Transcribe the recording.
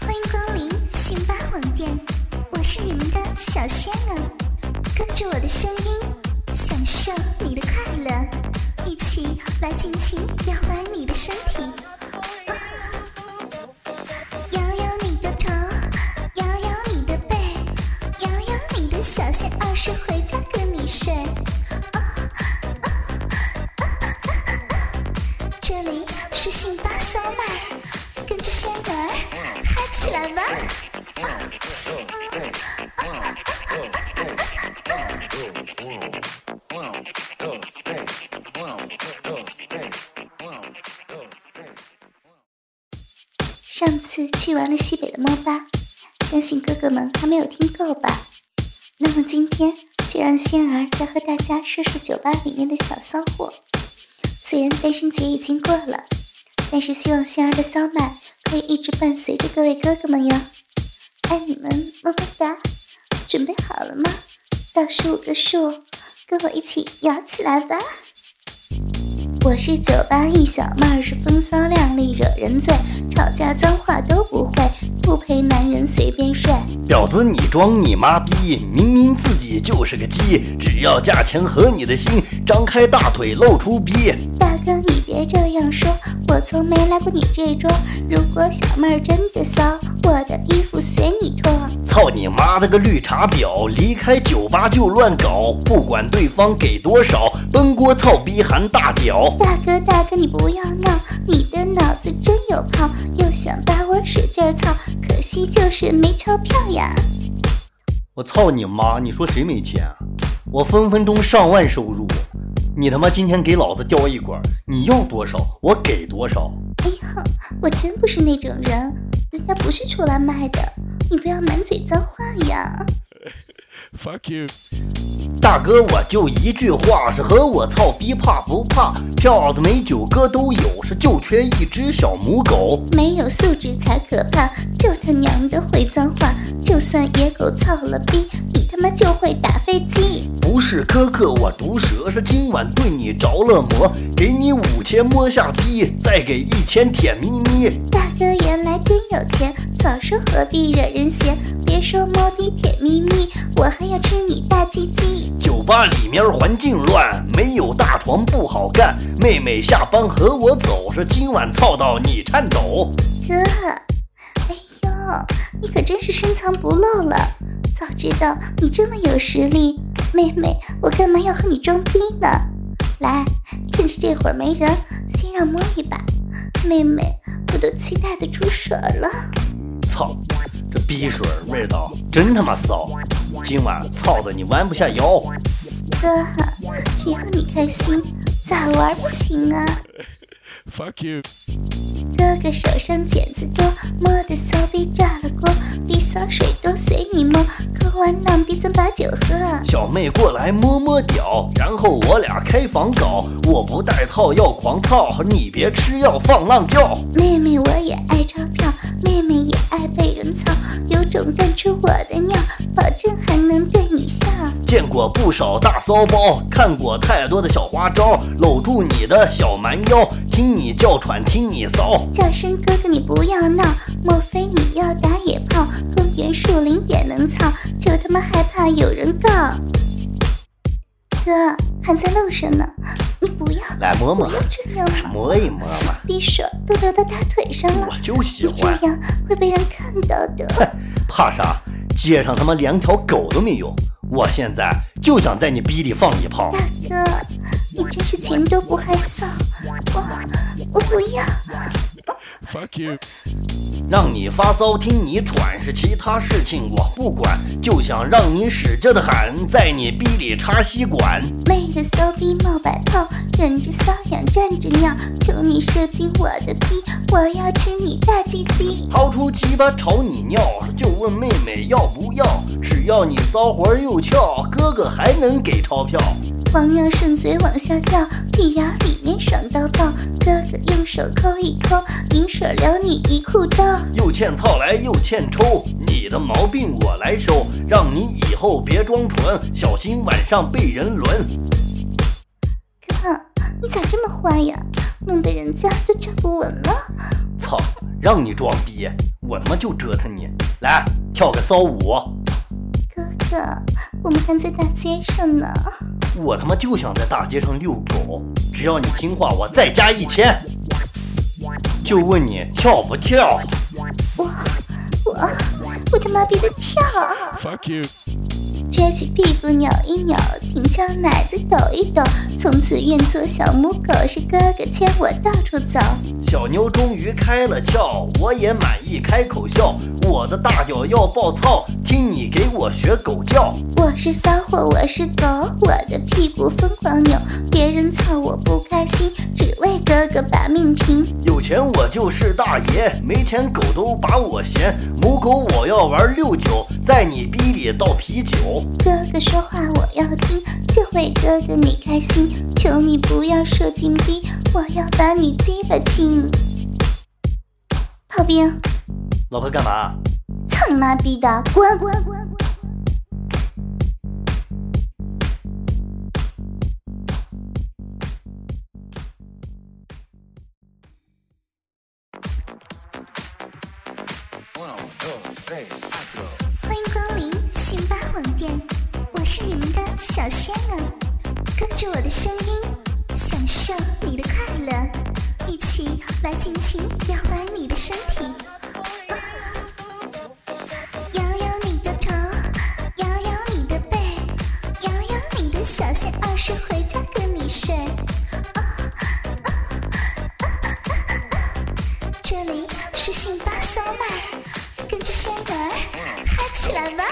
欢迎光临辛巴网店，我是你们的小仙儿，跟着我的声音，享受你的快乐，一起来尽情摇摆你的身体，摇摇你的头，摇摇你的背，摇摇你的小仙儿是回家跟你睡。来吧！上次去完了西北的猫吧，相信哥哥们还没有听够吧？那么今天就让仙儿再和大家说说酒吧里面的小骚货。虽然单身节已经过了，但是希望仙儿的骚麦可以一直伴随着各位哥哥们哟。爱你们，么么哒！准备好了吗？倒数五个数，跟我一起摇起来吧！我是酒吧一小妹儿，是风骚靓丽，惹人醉，吵架脏话都不会，不陪男人随便睡。婊子，你装你妈逼！明明自己就是个鸡，只要价钱合你的心，张开大腿露出逼。大哥，你别这样说，我从没来过你这桌。如果小妹儿真的骚，我的衣服随你脱。操你妈的个绿茶婊！离开酒吧就乱搞，不管对方给多少，奔锅操逼含大屌。大哥，大哥，你不要闹，你的脑子真有泡，又想把我使劲儿操，可惜就是没钞票呀。我操你妈！你说谁没钱啊？我分分钟上万收入，你他妈今天给老子叼一管，你要多少我给多少。哎呀，我真不是那种人，人家不是出来卖的，你不要满嘴脏话呀。Fuck you. 大哥，我就一句话，是和我操逼怕不怕？票子没酒哥都有，是就缺一只小母狗。没有素质才可怕，就他娘的会脏话，就算野狗操了逼，你他妈就会打飞机。不是苛刻我毒舌，是今晚对你着了魔，给你五千摸下逼，再给一千舔咪咪。大哥原来真有钱，早说何必惹人嫌。别说摸逼舔咪咪，我还要吃你大鸡鸡。酒吧里面环境乱，没有大床不好干。妹妹下班和我走，是今晚操到你颤抖。哥，哎呦，你可真是深藏不露了。早知道你这么有实力，妹妹，我干嘛要和你装逼呢？来，趁着这会儿没人，先让摸一把。妹妹，我都期待的出水了。操，这逼水味道真他妈骚！今晚操的你弯不下腰。哥，只要你开心，咋玩不行啊？Fuck you. 哥哥手上茧子多，摸的骚逼炸了锅，逼骚水多随你摸，喝完浪逼三把酒喝。小妹过来摸摸屌，然后我俩开房搞。我不带套要狂套，你别吃药放浪叫。妹妹我也爱钞票，妹妹也爱被人操，有种干出我的尿，保证还能对你笑。见过不少大骚包，看过太多的小花招，搂住你的小蛮腰，听你叫喘，听你骚。叫声哥哥你不要闹，莫非你要打野炮？公园树林也能操，就他妈害怕有人告。哥还在路上呢，来摸摸不要这样嘛，摸一摸嘛，匕首都流到大腿上了我，就喜欢这。样会被人看到的。怕啥？街上他妈连条狗都没有。我现在就想在你逼里放一炮。大哥，你真是钱都不害臊，我我不要。Fuck you. 让你发骚，听你喘，是其他事情我不管，就想让你使劲的喊，在你逼里插吸管。昧着骚逼冒白泡，忍着瘙痒站着尿，求你射进我的逼，我要吃你大鸡鸡。掏出鸡巴朝你尿，就问妹妹要不要？只要你骚活又翘，哥哥还能给钞票。黄尿顺嘴往下掉，屁眼里面爽到爆，哥哥用手抠一抠，银水流你一裤兜。又欠操来又欠抽，你的毛病我来收，让你以后别装纯，小心晚上被人轮。哥，你咋这么坏呀？弄得人家都站不稳了。操，让你装逼，我他妈就折腾你！来，跳个骚舞。哥哥，我们还在大街上呢。我他妈就想在大街上遛狗，只要你听话，我再加一千。就问你跳不跳？我我我他妈逼的跳！Fuck you. 撅起屁股扭一扭，挺翘奶子抖一抖，从此愿做小母狗，是哥哥牵我到处走。小妞终于开了窍，我也满意，开口笑。我的大脚要爆操，听你给我学狗叫。我是骚货，我是狗，我的屁股疯狂扭，别人操我不开心，只为哥哥把命拼。有钱我就是大爷，没钱狗都把我嫌。母狗我要玩六九，在你逼里倒啤酒。哥哥说话我要听，就为哥哥你开心，求你不要射金逼，我要把你鸡巴亲。炮兵，老婆干嘛？操你妈逼的，滚滚滚滚！欢迎光临辛巴网店，我是你们的小仙儿，跟着我的声音，享受嗨起来吧！